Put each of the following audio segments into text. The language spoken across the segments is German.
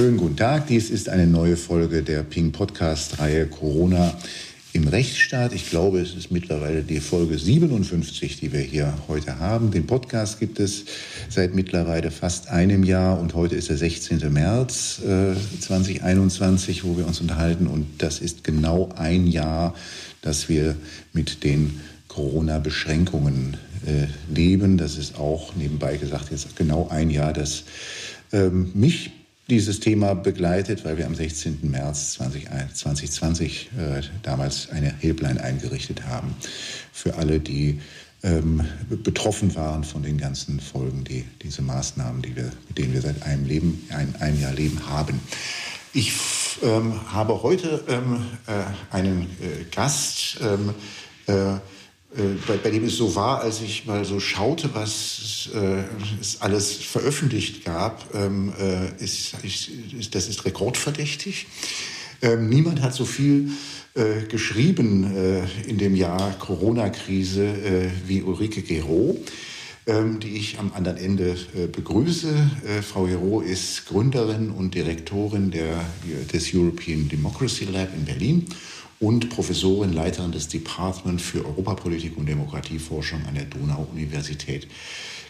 Schönen guten Tag. Dies ist eine neue Folge der Ping Podcast-Reihe Corona im Rechtsstaat. Ich glaube, es ist mittlerweile die Folge 57, die wir hier heute haben. Den Podcast gibt es seit mittlerweile fast einem Jahr und heute ist der 16. März äh, 2021, wo wir uns unterhalten. Und das ist genau ein Jahr, dass wir mit den Corona-Beschränkungen äh, leben. Das ist auch nebenbei gesagt jetzt genau ein Jahr, dass ähm, mich dieses Thema begleitet, weil wir am 16. März 2020 äh, damals eine Hilfline eingerichtet haben für alle, die ähm, betroffen waren von den ganzen Folgen, die diese Maßnahmen, die wir, mit denen wir seit einem, Leben, ein, einem Jahr leben, haben. Ich ähm, habe heute ähm, äh, einen äh, Gast, ähm, äh, äh, bei, bei, dem es so war, als ich mal so schaute, was äh, es alles veröffentlicht gab, ähm, äh, ist, ist, das ist rekordverdächtig. Ähm, niemand hat so viel äh, geschrieben äh, in dem Jahr Corona-Krise äh, wie Ulrike Gero, ähm, die ich am anderen Ende begrüße. Frau Gero ist Gründerin und Direktorin der, des European Democracy Lab in Berlin und Professorin, Leiterin des Department für Europapolitik und Demokratieforschung an der Donau-Universität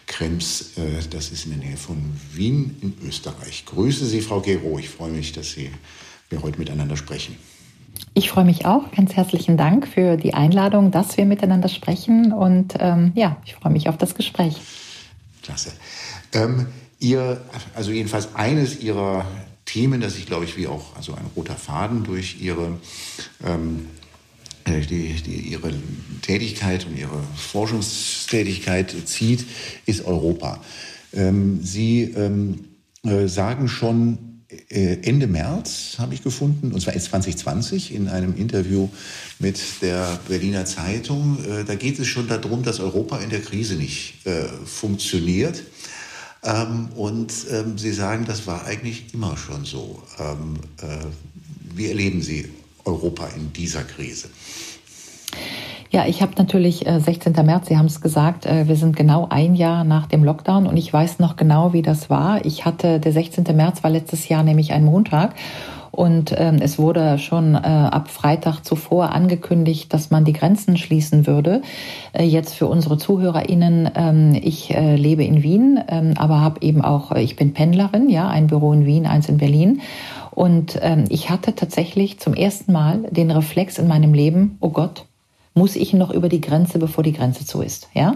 Krems. Äh, das ist in der Nähe von Wien in Österreich. Grüße Sie, Frau Gero. Ich freue mich, dass Sie, wir heute miteinander sprechen. Ich freue mich auch. Ganz herzlichen Dank für die Einladung, dass wir miteinander sprechen. Und ähm, ja, ich freue mich auf das Gespräch. Klasse. Ähm, ihr, also jedenfalls eines Ihrer Themen, das sich, glaube ich, wie auch also ein roter Faden durch ihre, ähm, äh, die, die, ihre Tätigkeit und ihre Forschungstätigkeit zieht, ist Europa. Ähm, Sie ähm, äh, sagen schon, äh, Ende März habe ich gefunden, und zwar 2020 in einem Interview mit der Berliner Zeitung. Äh, da geht es schon darum, dass Europa in der Krise nicht äh, funktioniert. Ähm, und ähm, Sie sagen, das war eigentlich immer schon so. Ähm, äh, wie erleben Sie Europa in dieser Krise? Ja, ich habe natürlich äh, 16. März, Sie haben es gesagt, äh, wir sind genau ein Jahr nach dem Lockdown und ich weiß noch genau, wie das war. Ich hatte, der 16. März war letztes Jahr nämlich ein Montag und ähm, es wurde schon äh, ab Freitag zuvor angekündigt, dass man die Grenzen schließen würde. Äh, jetzt für unsere ZuhörerInnen, ähm, ich äh, lebe in Wien, ähm, aber habe eben auch, äh, ich bin Pendlerin, ja, ein Büro in Wien, eins in Berlin. Und ähm, ich hatte tatsächlich zum ersten Mal den Reflex in meinem Leben, oh Gott, muss ich noch über die Grenze, bevor die Grenze zu ist, ja?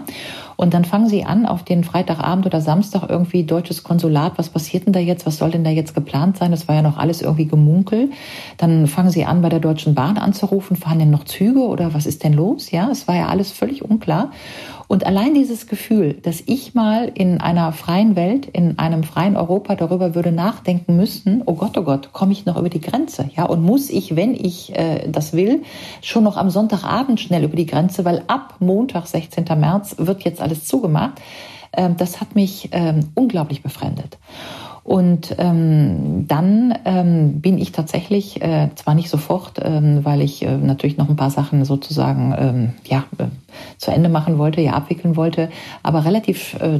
Und dann fangen sie an, auf den Freitagabend oder Samstag irgendwie deutsches Konsulat, was passiert denn da jetzt, was soll denn da jetzt geplant sein? Das war ja noch alles irgendwie gemunkel. Dann fangen sie an, bei der Deutschen Bahn anzurufen, fahren denn noch Züge oder was ist denn los? Ja, es war ja alles völlig unklar. Und allein dieses Gefühl, dass ich mal in einer freien Welt, in einem freien Europa darüber würde nachdenken müssen, oh Gott, oh Gott, komme ich noch über die Grenze? Ja, und muss ich, wenn ich äh, das will, schon noch am Sonntagabend schnell über die Grenze, weil ab Montag, 16. März, wird jetzt alles zugemacht. Ähm, das hat mich ähm, unglaublich befremdet. Und ähm, dann ähm, bin ich tatsächlich, äh, zwar nicht sofort, ähm, weil ich äh, natürlich noch ein paar Sachen sozusagen ähm, ja, äh, zu Ende machen wollte, ja abwickeln wollte, aber relativ äh,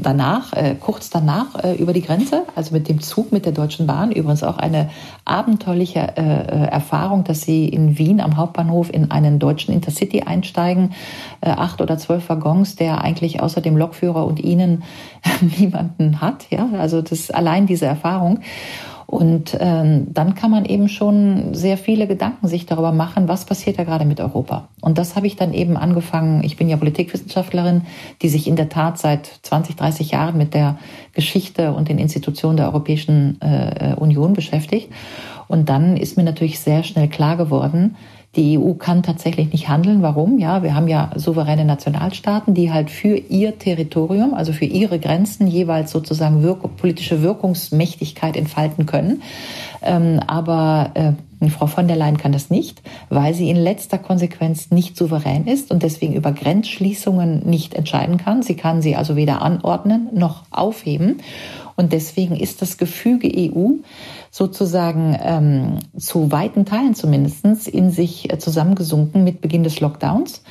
danach, äh, kurz danach äh, über die Grenze, also mit dem Zug mit der Deutschen Bahn, übrigens auch eine abenteuerliche äh, äh Erfahrung, dass Sie in Wien am Hauptbahnhof in einen deutschen Intercity einsteigen, äh, acht oder zwölf Waggons, der eigentlich außer dem Lokführer und Ihnen niemanden hat. Ja, also das allein diese Erfahrung. Und ähm, dann kann man eben schon sehr viele Gedanken sich darüber machen, was passiert da gerade mit Europa. Und das habe ich dann eben angefangen. Ich bin ja Politikwissenschaftlerin, die sich in der Tat seit 20, 30 Jahren mit der Geschichte und den Institutionen der Europäischen äh, Union beschäftigt. Und dann ist mir natürlich sehr schnell klar geworden, die EU kann tatsächlich nicht handeln. Warum? Ja, wir haben ja souveräne Nationalstaaten, die halt für ihr Territorium, also für ihre Grenzen jeweils sozusagen wirk politische Wirkungsmächtigkeit entfalten können. Ähm, aber äh, Frau von der Leyen kann das nicht, weil sie in letzter Konsequenz nicht souverän ist und deswegen über Grenzschließungen nicht entscheiden kann. Sie kann sie also weder anordnen noch aufheben. Und deswegen ist das Gefüge EU sozusagen ähm, zu weiten Teilen zumindest in sich äh, zusammengesunken mit Beginn des Lockdowns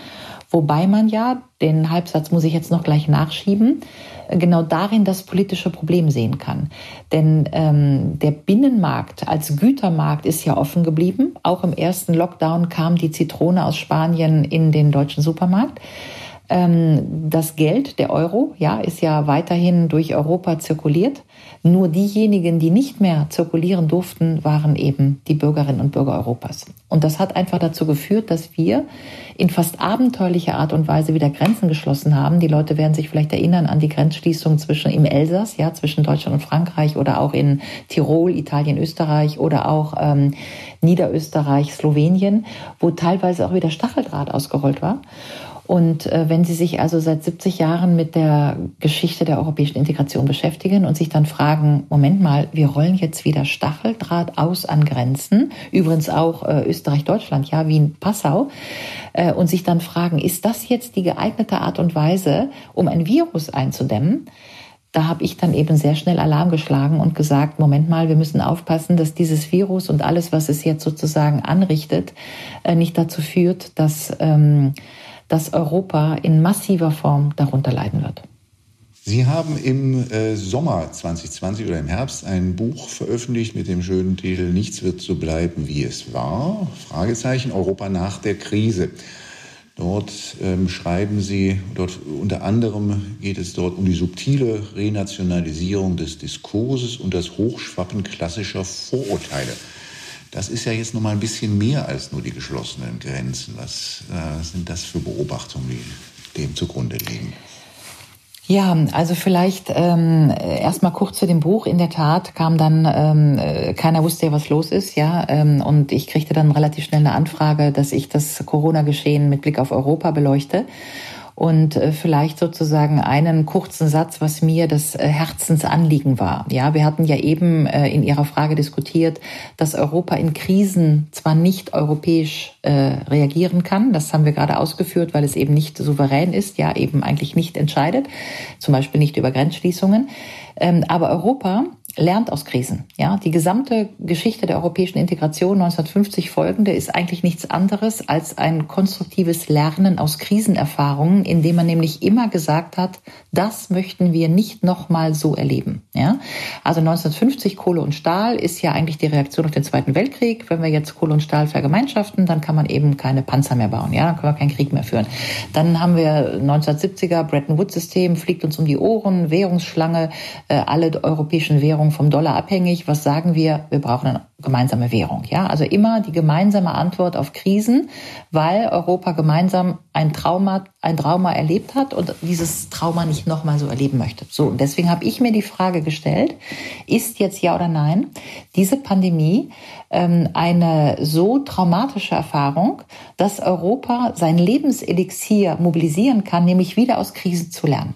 Wobei man ja, den Halbsatz muss ich jetzt noch gleich nachschieben, genau darin das politische Problem sehen kann. Denn ähm, der Binnenmarkt als Gütermarkt ist ja offen geblieben. Auch im ersten Lockdown kam die Zitrone aus Spanien in den deutschen Supermarkt. Ähm, das Geld, der Euro, ja, ist ja weiterhin durch Europa zirkuliert. Nur diejenigen, die nicht mehr zirkulieren durften, waren eben die Bürgerinnen und Bürger Europas. Und das hat einfach dazu geführt, dass wir in fast abenteuerlicher Art und Weise wieder Grenzen geschlossen haben. Die Leute werden sich vielleicht erinnern an die Grenzschließung zwischen im Elsass, ja, zwischen Deutschland und Frankreich oder auch in Tirol, Italien, Österreich oder auch ähm, Niederösterreich, Slowenien, wo teilweise auch wieder Stacheldraht ausgerollt war. Und äh, wenn Sie sich also seit 70 Jahren mit der Geschichte der europäischen Integration beschäftigen und sich dann fragen, Moment mal, wir rollen jetzt wieder Stacheldraht aus an Grenzen, übrigens auch äh, Österreich-Deutschland, ja, Wien, Passau, äh, und sich dann fragen, ist das jetzt die geeignete Art und Weise, um ein Virus einzudämmen? da habe ich dann eben sehr schnell Alarm geschlagen und gesagt, Moment mal, wir müssen aufpassen, dass dieses Virus und alles, was es jetzt sozusagen anrichtet, äh, nicht dazu führt, dass ähm, dass Europa in massiver Form darunter leiden wird. Sie haben im äh, Sommer 2020 oder im Herbst ein Buch veröffentlicht mit dem schönen Titel Nichts wird so bleiben, wie es war. Fragezeichen Europa nach der Krise. Dort ähm, schreiben Sie, dort unter anderem geht es dort um die subtile Renationalisierung des Diskurses und das Hochschwappen klassischer Vorurteile. Das ist ja jetzt noch mal ein bisschen mehr als nur die geschlossenen Grenzen. Was äh, sind das für Beobachtungen, die dem zugrunde liegen? Ja, also vielleicht ähm, erstmal kurz zu dem Buch. In der Tat kam dann, ähm, äh, keiner wusste ja, was los ist, ja, ähm, und ich kriegte dann relativ schnell eine Anfrage, dass ich das Corona-Geschehen mit Blick auf Europa beleuchte und äh, vielleicht sozusagen einen kurzen Satz, was mir das äh, Herzensanliegen war. Ja, wir hatten ja eben äh, in Ihrer Frage diskutiert, dass Europa in Krisen zwar nicht europäisch reagieren kann, das haben wir gerade ausgeführt, weil es eben nicht souverän ist, ja, eben eigentlich nicht entscheidet, zum Beispiel nicht über Grenzschließungen. Ähm, aber Europa lernt aus Krisen. Ja, die gesamte Geschichte der europäischen Integration 1950 folgende ist eigentlich nichts anderes als ein konstruktives Lernen aus Krisenerfahrungen, indem man nämlich immer gesagt hat, das möchten wir nicht nochmal so erleben. Ja, also 1950 Kohle und Stahl ist ja eigentlich die Reaktion auf den Zweiten Weltkrieg. Wenn wir jetzt Kohle und Stahl vergemeinschaften, dann kann man eben keine Panzer mehr bauen. Ja, dann können wir keinen Krieg mehr führen. Dann haben wir 1970er Bretton Woods System fliegt uns um die Ohren, Währungsschlange, äh, alle europäischen Währungen Währung vom Dollar abhängig. Was sagen wir? Wir brauchen eine gemeinsame Währung. Ja, also immer die gemeinsame Antwort auf Krisen, weil Europa gemeinsam ein Trauma, ein Trauma erlebt hat und dieses Trauma nicht nochmal so erleben möchte. So, und deswegen habe ich mir die Frage gestellt, ist jetzt ja oder nein diese Pandemie ähm, eine so traumatische Erfahrung, dass Europa sein Lebenselixier mobilisieren kann, nämlich wieder aus Krisen zu lernen.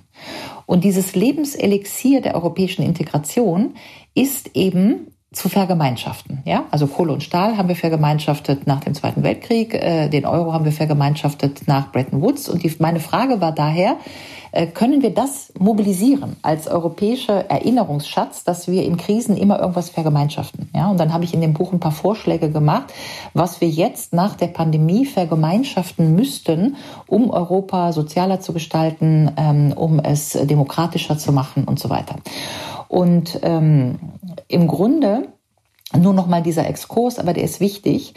Und dieses Lebenselixier der europäischen Integration ist eben zu vergemeinschaften. Ja? Also Kohle und Stahl haben wir vergemeinschaftet nach dem Zweiten Weltkrieg, äh, den Euro haben wir vergemeinschaftet nach Bretton Woods. Und die, meine Frage war daher, äh, können wir das mobilisieren als europäischer Erinnerungsschatz, dass wir in Krisen immer irgendwas vergemeinschaften. Ja, und dann habe ich in dem Buch ein paar Vorschläge gemacht, was wir jetzt nach der Pandemie vergemeinschaften müssten, um Europa sozialer zu gestalten, ähm, um es demokratischer zu machen und so weiter. Und ähm, im Grunde nur noch mal dieser Exkurs, aber der ist wichtig.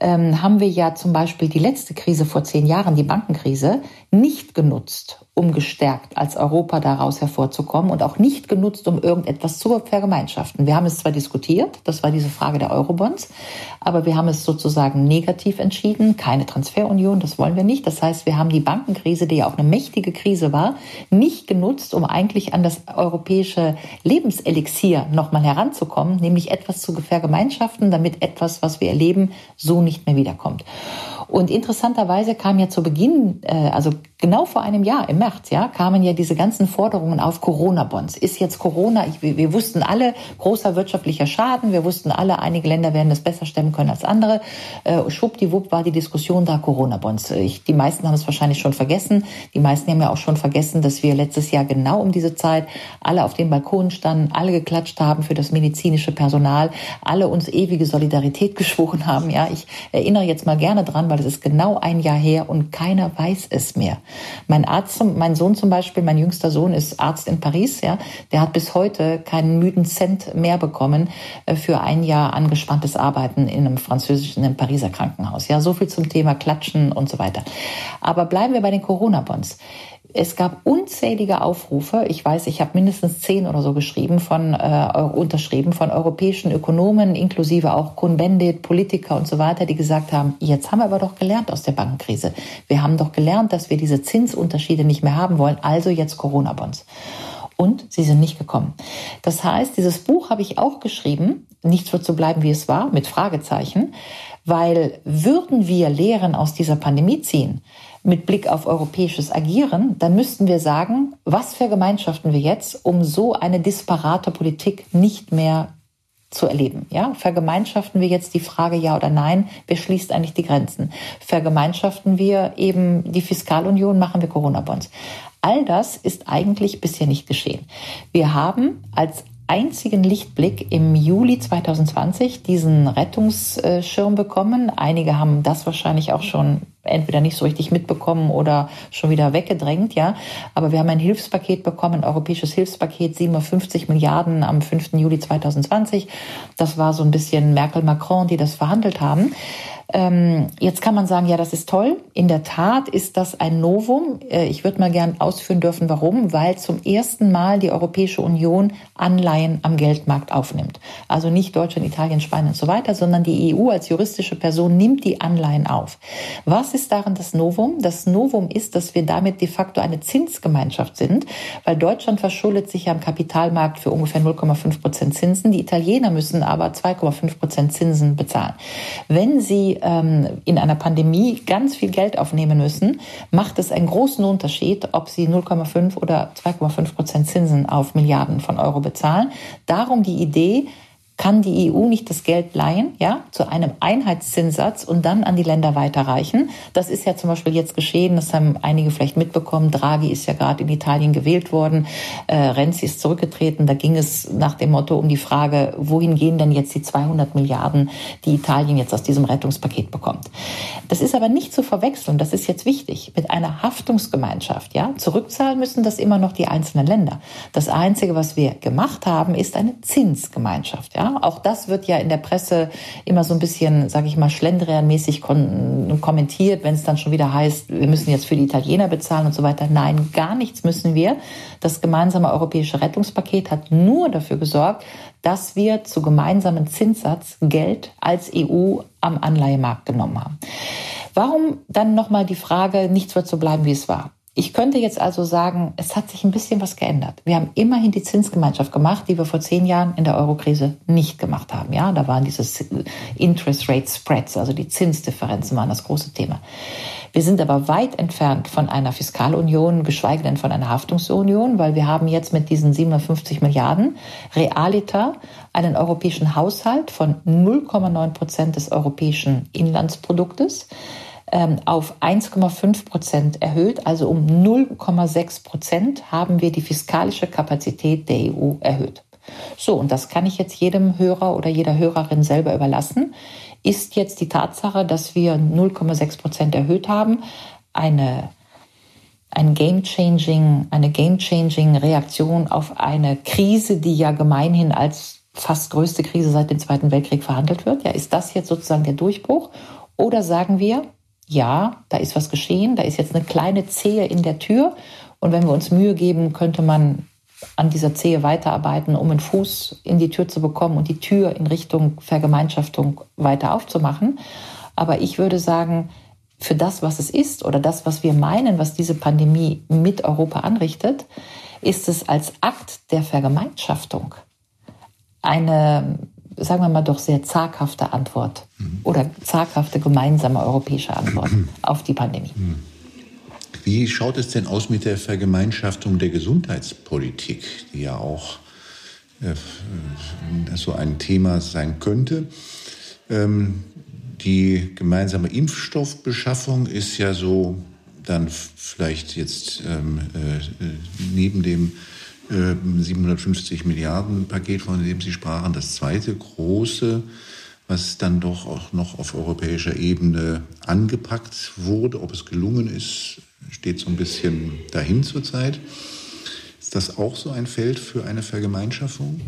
Ähm, haben wir ja zum Beispiel die letzte Krise vor zehn Jahren, die Bankenkrise, nicht genutzt, um gestärkt als Europa daraus hervorzukommen und auch nicht genutzt, um irgendetwas zu vergemeinschaften. Wir haben es zwar diskutiert, das war diese Frage der Eurobonds, aber wir haben es sozusagen negativ entschieden, keine Transferunion, das wollen wir nicht. Das heißt, wir haben die Bankenkrise, die ja auch eine mächtige Krise war, nicht genutzt, um eigentlich an das europäische Lebenselixier nochmal heranzukommen, nämlich etwas zu vergemeinschaften, damit etwas, was wir erleben, so nicht mehr wiederkommt. Und interessanterweise kam ja zu Beginn, äh, also genau vor einem Jahr, im März, ja, kamen ja diese ganzen Forderungen auf Corona-Bonds. Ist jetzt Corona, ich, wir, wussten alle, großer wirtschaftlicher Schaden, wir wussten alle, einige Länder werden das besser stemmen können als andere. Äh, schwuppdiwupp war die Diskussion da, Corona-Bonds. Die meisten haben es wahrscheinlich schon vergessen. Die meisten haben ja auch schon vergessen, dass wir letztes Jahr genau um diese Zeit alle auf dem Balkon standen, alle geklatscht haben für das medizinische Personal, alle uns ewige Solidarität geschworen haben. Ja, ich erinnere jetzt mal gerne dran, weil es ist genau ein Jahr her und keiner weiß es mehr. Mein Arzt, mein Sohn zum Beispiel, mein jüngster Sohn ist Arzt in Paris, ja, der hat bis heute keinen müden Cent mehr bekommen äh, für ein Jahr angespanntes Arbeiten in einem französischen, in einem Pariser Krankenhaus. Ja, so viel zum Thema Klatschen und so weiter. Aber bleiben wir bei den Corona-Bonds. Es gab unzählige Aufrufe. Ich weiß, ich habe mindestens zehn oder so geschrieben von äh, unterschrieben von europäischen Ökonomen, inklusive auch Kuhn-Bendit, Politiker und so weiter, die gesagt haben: Jetzt haben wir aber doch gelernt aus der Bankenkrise. Wir haben doch gelernt, dass wir diese Zinsunterschiede nicht mehr haben wollen. Also jetzt Corona-Bonds. Und sie sind nicht gekommen. Das heißt, dieses Buch habe ich auch geschrieben. Nichts wird so bleiben, wie es war, mit Fragezeichen. Weil würden wir Lehren aus dieser Pandemie ziehen, mit Blick auf europäisches Agieren, dann müssten wir sagen, was vergemeinschaften wir jetzt, um so eine disparate Politik nicht mehr zu erleben. Ja, vergemeinschaften wir jetzt die Frage ja oder nein, wer schließt eigentlich die Grenzen? Vergemeinschaften wir eben die Fiskalunion, machen wir Corona-Bonds? All das ist eigentlich bisher nicht geschehen. Wir haben als einzigen Lichtblick im Juli 2020 diesen Rettungsschirm bekommen. Einige haben das wahrscheinlich auch schon entweder nicht so richtig mitbekommen oder schon wieder weggedrängt, ja. Aber wir haben ein Hilfspaket bekommen, ein europäisches Hilfspaket, 57 Milliarden am 5. Juli 2020. Das war so ein bisschen Merkel-Macron, die das verhandelt haben. Ähm, jetzt kann man sagen, ja, das ist toll. In der Tat ist das ein Novum. Äh, ich würde mal gern ausführen dürfen, warum. Weil zum ersten Mal die Europäische Union Anleihen am Geldmarkt aufnimmt. Also nicht Deutschland, Italien, Spanien und so weiter, sondern die EU als juristische Person nimmt die Anleihen auf. Was ist darin das Novum? Das Novum ist, dass wir damit de facto eine Zinsgemeinschaft sind, weil Deutschland verschuldet sich am Kapitalmarkt für ungefähr 0,5 Prozent Zinsen. Die Italiener müssen aber 2,5 Prozent Zinsen bezahlen. Wenn sie ähm, in einer Pandemie ganz viel Geld aufnehmen müssen, macht es einen großen Unterschied, ob sie 0,5 oder 2,5 Prozent Zinsen auf Milliarden von Euro bezahlen. Darum die Idee, kann die EU nicht das Geld leihen, ja, zu einem Einheitszinssatz und dann an die Länder weiterreichen. Das ist ja zum Beispiel jetzt geschehen, das haben einige vielleicht mitbekommen. Draghi ist ja gerade in Italien gewählt worden, äh, Renzi ist zurückgetreten. Da ging es nach dem Motto um die Frage, wohin gehen denn jetzt die 200 Milliarden, die Italien jetzt aus diesem Rettungspaket bekommt. Das ist aber nicht zu verwechseln, das ist jetzt wichtig, mit einer Haftungsgemeinschaft, ja. Zurückzahlen müssen das immer noch die einzelnen Länder. Das Einzige, was wir gemacht haben, ist eine Zinsgemeinschaft, ja. Auch das wird ja in der Presse immer so ein bisschen, sage ich mal, schlendrianmäßig kommentiert, wenn es dann schon wieder heißt, wir müssen jetzt für die Italiener bezahlen und so weiter. Nein, gar nichts müssen wir. Das gemeinsame europäische Rettungspaket hat nur dafür gesorgt, dass wir zu gemeinsamen Zinssatz Geld als EU am Anleihemarkt genommen haben. Warum dann nochmal die Frage, nichts wird so bleiben, wie es war? Ich könnte jetzt also sagen, es hat sich ein bisschen was geändert. Wir haben immerhin die Zinsgemeinschaft gemacht, die wir vor zehn Jahren in der Eurokrise nicht gemacht haben. Ja, da waren diese Interest Rate Spreads, also die Zinsdifferenzen waren das große Thema. Wir sind aber weit entfernt von einer Fiskalunion, geschweige denn von einer Haftungsunion, weil wir haben jetzt mit diesen 750 Milliarden realiter einen europäischen Haushalt von 0,9 Prozent des europäischen Inlandsproduktes auf 1,5 Prozent erhöht, also um 0,6 Prozent haben wir die fiskalische Kapazität der EU erhöht. So, und das kann ich jetzt jedem Hörer oder jeder Hörerin selber überlassen. Ist jetzt die Tatsache, dass wir 0,6 Prozent erhöht haben, eine ein game-changing, eine game-changing Reaktion auf eine Krise, die ja gemeinhin als fast größte Krise seit dem Zweiten Weltkrieg verhandelt wird. Ja, ist das jetzt sozusagen der Durchbruch? Oder sagen wir, ja, da ist was geschehen, da ist jetzt eine kleine Zehe in der Tür und wenn wir uns Mühe geben, könnte man an dieser Zehe weiterarbeiten, um einen Fuß in die Tür zu bekommen und die Tür in Richtung Vergemeinschaftung weiter aufzumachen. Aber ich würde sagen, für das, was es ist oder das, was wir meinen, was diese Pandemie mit Europa anrichtet, ist es als Akt der Vergemeinschaftung eine sagen wir mal, doch sehr zaghafte Antwort mhm. oder zaghafte gemeinsame europäische Antwort mhm. auf die Pandemie. Mhm. Wie schaut es denn aus mit der Vergemeinschaftung der Gesundheitspolitik, die ja auch äh, so ein Thema sein könnte? Ähm, die gemeinsame Impfstoffbeschaffung ist ja so dann vielleicht jetzt ähm, äh, neben dem äh, 750 Milliarden Paket, von dem Sie sprachen, das zweite große, was dann doch auch noch auf europäischer Ebene angepackt wurde. Ob es gelungen ist, steht so ein bisschen dahin zurzeit. Ist das auch so ein Feld für eine Vergemeinschaftung?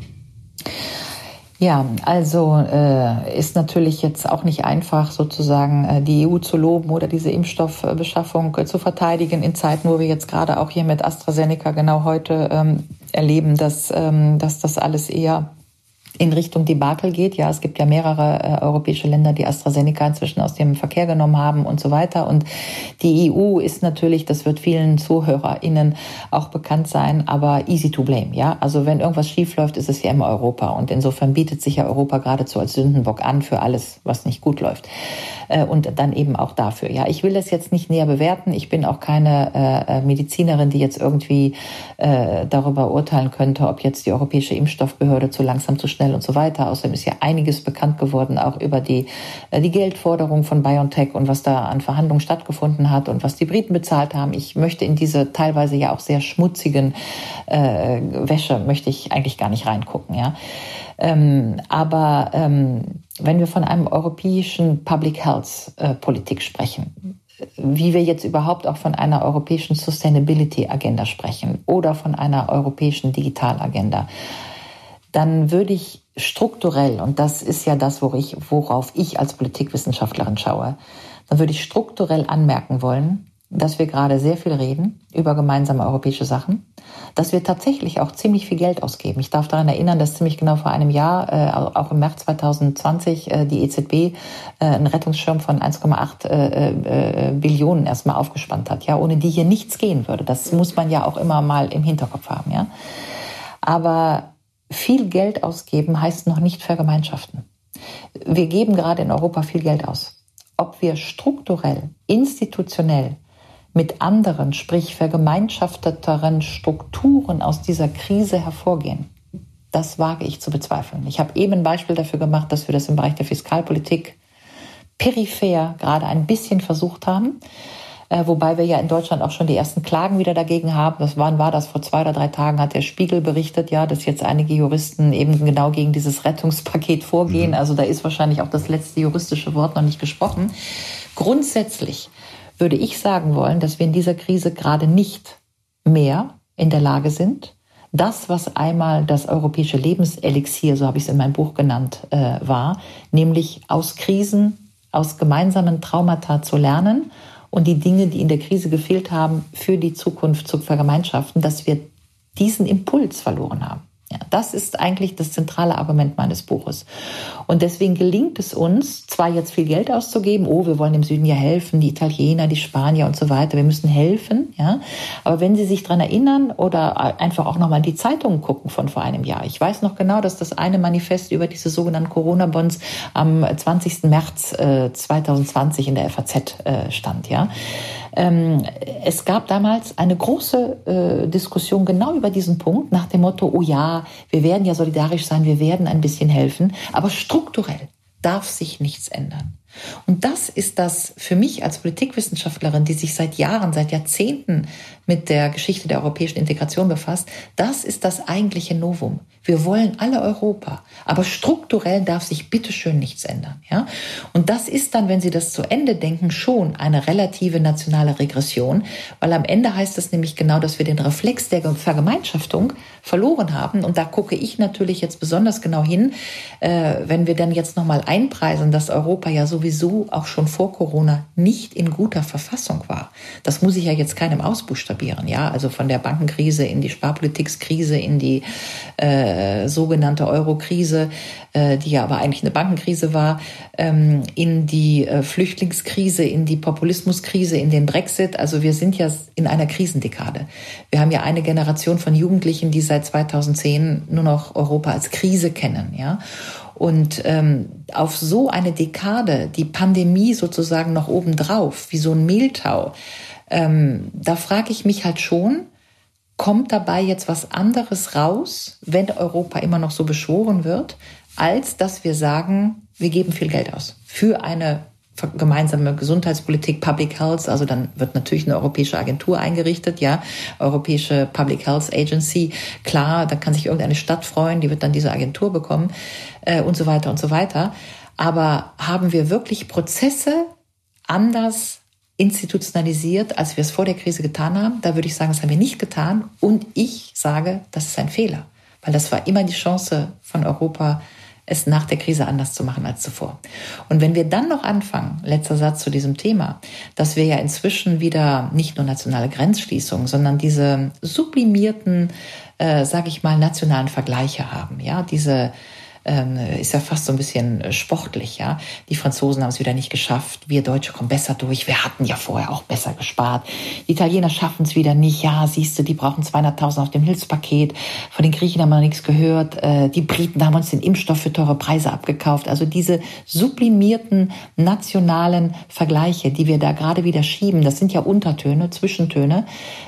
Ja, also äh, ist natürlich jetzt auch nicht einfach, sozusagen äh, die EU zu loben oder diese Impfstoffbeschaffung äh, zu verteidigen in Zeiten, wo wir jetzt gerade auch hier mit AstraZeneca genau heute ähm, erleben, dass, ähm, dass das alles eher in Richtung Debakel geht. Ja, es gibt ja mehrere äh, europäische Länder, die AstraZeneca inzwischen aus dem Verkehr genommen haben und so weiter. Und die EU ist natürlich, das wird vielen ZuhörerInnen auch bekannt sein, aber easy to blame. Ja, also wenn irgendwas schief läuft, ist es ja immer Europa. Und insofern bietet sich ja Europa geradezu als Sündenbock an für alles, was nicht gut läuft. Äh, und dann eben auch dafür. Ja, ich will das jetzt nicht näher bewerten. Ich bin auch keine äh, äh Medizinerin, die jetzt irgendwie äh, darüber urteilen könnte, ob jetzt die Europäische Impfstoffbehörde zu langsam, zu schnell schnell und so weiter. Außerdem ist ja einiges bekannt geworden, auch über die, äh, die Geldforderung von BioNTech und was da an Verhandlungen stattgefunden hat und was die Briten bezahlt haben. Ich möchte in diese teilweise ja auch sehr schmutzigen äh, Wäsche, möchte ich eigentlich gar nicht reingucken. Ja? Ähm, aber ähm, wenn wir von einem europäischen Public Health äh, Politik sprechen, wie wir jetzt überhaupt auch von einer europäischen Sustainability Agenda sprechen oder von einer europäischen Digitalagenda, dann würde ich strukturell, und das ist ja das, worauf ich als Politikwissenschaftlerin schaue, dann würde ich strukturell anmerken wollen, dass wir gerade sehr viel reden über gemeinsame europäische Sachen, dass wir tatsächlich auch ziemlich viel Geld ausgeben. Ich darf daran erinnern, dass ziemlich genau vor einem Jahr, äh, auch im März 2020, äh, die EZB äh, einen Rettungsschirm von 1,8 äh, äh, Billionen erstmal aufgespannt hat, ja, ohne die hier nichts gehen würde. Das muss man ja auch immer mal im Hinterkopf haben, ja. Aber viel Geld ausgeben heißt noch nicht vergemeinschaften. Wir geben gerade in Europa viel Geld aus. Ob wir strukturell, institutionell mit anderen, sprich vergemeinschafteteren Strukturen aus dieser Krise hervorgehen, das wage ich zu bezweifeln. Ich habe eben ein Beispiel dafür gemacht, dass wir das im Bereich der Fiskalpolitik peripher gerade ein bisschen versucht haben. Äh, wobei wir ja in Deutschland auch schon die ersten Klagen wieder dagegen haben. Das wann war das? Vor zwei oder drei Tagen hat der Spiegel berichtet, ja, dass jetzt einige Juristen eben genau gegen dieses Rettungspaket vorgehen. Mhm. Also da ist wahrscheinlich auch das letzte juristische Wort noch nicht gesprochen. Grundsätzlich würde ich sagen wollen, dass wir in dieser Krise gerade nicht mehr in der Lage sind, das, was einmal das europäische Lebenselixier, so habe ich es in meinem Buch genannt, äh, war, nämlich aus Krisen, aus gemeinsamen Traumata zu lernen und die Dinge, die in der Krise gefehlt haben, für die Zukunft zu vergemeinschaften, dass wir diesen Impuls verloren haben. Ja, das ist eigentlich das zentrale Argument meines Buches. Und deswegen gelingt es uns, zwar jetzt viel Geld auszugeben, oh, wir wollen dem Süden ja helfen, die Italiener, die Spanier und so weiter, wir müssen helfen, ja. Aber wenn Sie sich dran erinnern oder einfach auch nochmal die Zeitungen gucken von vor einem Jahr. Ich weiß noch genau, dass das eine Manifest über diese sogenannten Corona-Bonds am 20. März äh, 2020 in der FAZ äh, stand, ja. Ähm, es gab damals eine große äh, Diskussion genau über diesen Punkt nach dem Motto, oh ja, wir werden ja solidarisch sein, wir werden ein bisschen helfen, aber strukturell darf sich nichts ändern. Und das ist das für mich als Politikwissenschaftlerin, die sich seit Jahren, seit Jahrzehnten mit der Geschichte der europäischen Integration befasst, das ist das eigentliche Novum. Wir wollen alle Europa, aber strukturell darf sich bitteschön nichts ändern. Ja? Und das ist dann, wenn Sie das zu Ende denken, schon eine relative nationale Regression, weil am Ende heißt es nämlich genau, dass wir den Reflex der Vergemeinschaftung verloren haben. Und da gucke ich natürlich jetzt besonders genau hin, äh, wenn wir dann jetzt nochmal einpreisen, dass Europa ja sowieso auch schon vor Corona nicht in guter Verfassung war. Das muss ich ja jetzt keinem ausbuchstabieren. Ja, also von der Bankenkrise in die Sparpolitikskrise, in die äh, sogenannte Euro-Krise, äh, die ja aber eigentlich eine Bankenkrise war, ähm, in die äh, Flüchtlingskrise, in die Populismuskrise, in den Brexit. Also wir sind ja in einer Krisendekade. Wir haben ja eine Generation von Jugendlichen, die seit 2010 nur noch Europa als Krise kennen, ja. Und ähm, auf so eine Dekade, die Pandemie sozusagen noch obendrauf, wie so ein Mehltau, ähm, da frage ich mich halt schon, kommt dabei jetzt was anderes raus, wenn Europa immer noch so beschworen wird, als dass wir sagen, wir geben viel Geld aus für eine gemeinsame Gesundheitspolitik, Public Health, also dann wird natürlich eine europäische Agentur eingerichtet, ja, europäische Public Health Agency, klar, da kann sich irgendeine Stadt freuen, die wird dann diese Agentur bekommen äh, und so weiter und so weiter. Aber haben wir wirklich Prozesse anders institutionalisiert, als wir es vor der Krise getan haben? Da würde ich sagen, das haben wir nicht getan. Und ich sage, das ist ein Fehler, weil das war immer die Chance von Europa, es nach der Krise anders zu machen als zuvor. Und wenn wir dann noch anfangen, letzter Satz zu diesem Thema, dass wir ja inzwischen wieder nicht nur nationale Grenzschließungen, sondern diese sublimierten, äh, sage ich mal, nationalen Vergleiche haben, ja, diese ähm, ist ja fast so ein bisschen äh, sportlich. Ja, die Franzosen haben es wieder nicht geschafft. Wir Deutsche kommen besser durch. Wir hatten ja vorher auch besser gespart. Die Italiener schaffen es wieder nicht. Ja, siehst du, die brauchen 200.000 auf dem Hilfspaket. Von den Griechen haben wir noch nichts gehört. Äh, die Briten haben uns den Impfstoff für teure Preise abgekauft. Also diese sublimierten nationalen Vergleiche, die wir da gerade wieder schieben, das sind ja Untertöne, Zwischentöne,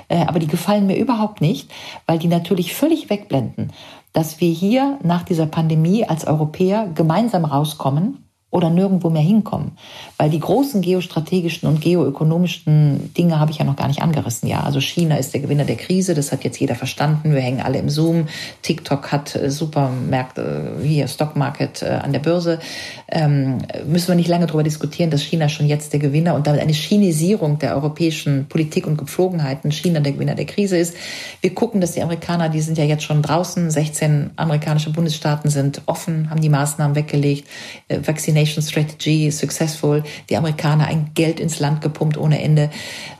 äh, aber die gefallen mir überhaupt nicht, weil die natürlich völlig wegblenden, dass wir hier nach dieser Pandemie als Europäer gemeinsam rauskommen oder nirgendwo mehr hinkommen. Weil die großen geostrategischen und geoökonomischen Dinge habe ich ja noch gar nicht angerissen. Ja, also China ist der Gewinner der Krise, das hat jetzt jeder verstanden. Wir hängen alle im Zoom. TikTok hat äh, Supermärkte, äh, hier Stockmarket äh, an der Börse. Ähm, müssen wir nicht lange darüber diskutieren, dass China schon jetzt der Gewinner und damit eine Chinesierung der europäischen Politik und Gepflogenheiten China der Gewinner der Krise ist. Wir gucken, dass die Amerikaner, die sind ja jetzt schon draußen, 16 amerikanische Bundesstaaten sind offen, haben die Maßnahmen weggelegt. Vaccination Nation Strategy successful, die Amerikaner ein Geld ins Land gepumpt ohne Ende.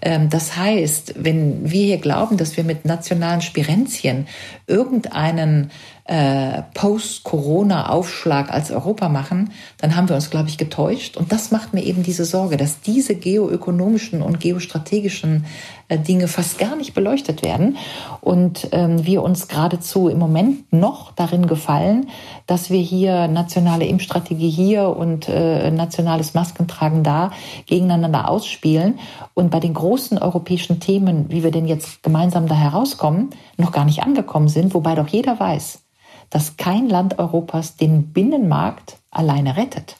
Ähm, das heißt, wenn wir hier glauben, dass wir mit nationalen Spirenzien irgendeinen äh, Post-Corona-Aufschlag als Europa machen, dann haben wir uns, glaube ich, getäuscht. Und das macht mir eben diese Sorge, dass diese geoökonomischen und geostrategischen äh, Dinge fast gar nicht beleuchtet werden und ähm, wir uns geradezu im Moment noch darin gefallen, dass wir hier nationale Impfstrategie hier und äh, nationales Maskentragen da gegeneinander ausspielen und bei den großen europäischen Themen, wie wir denn jetzt gemeinsam da herauskommen, noch gar nicht angekommen sind, wobei doch jeder weiß, dass kein Land Europas den Binnenmarkt alleine rettet,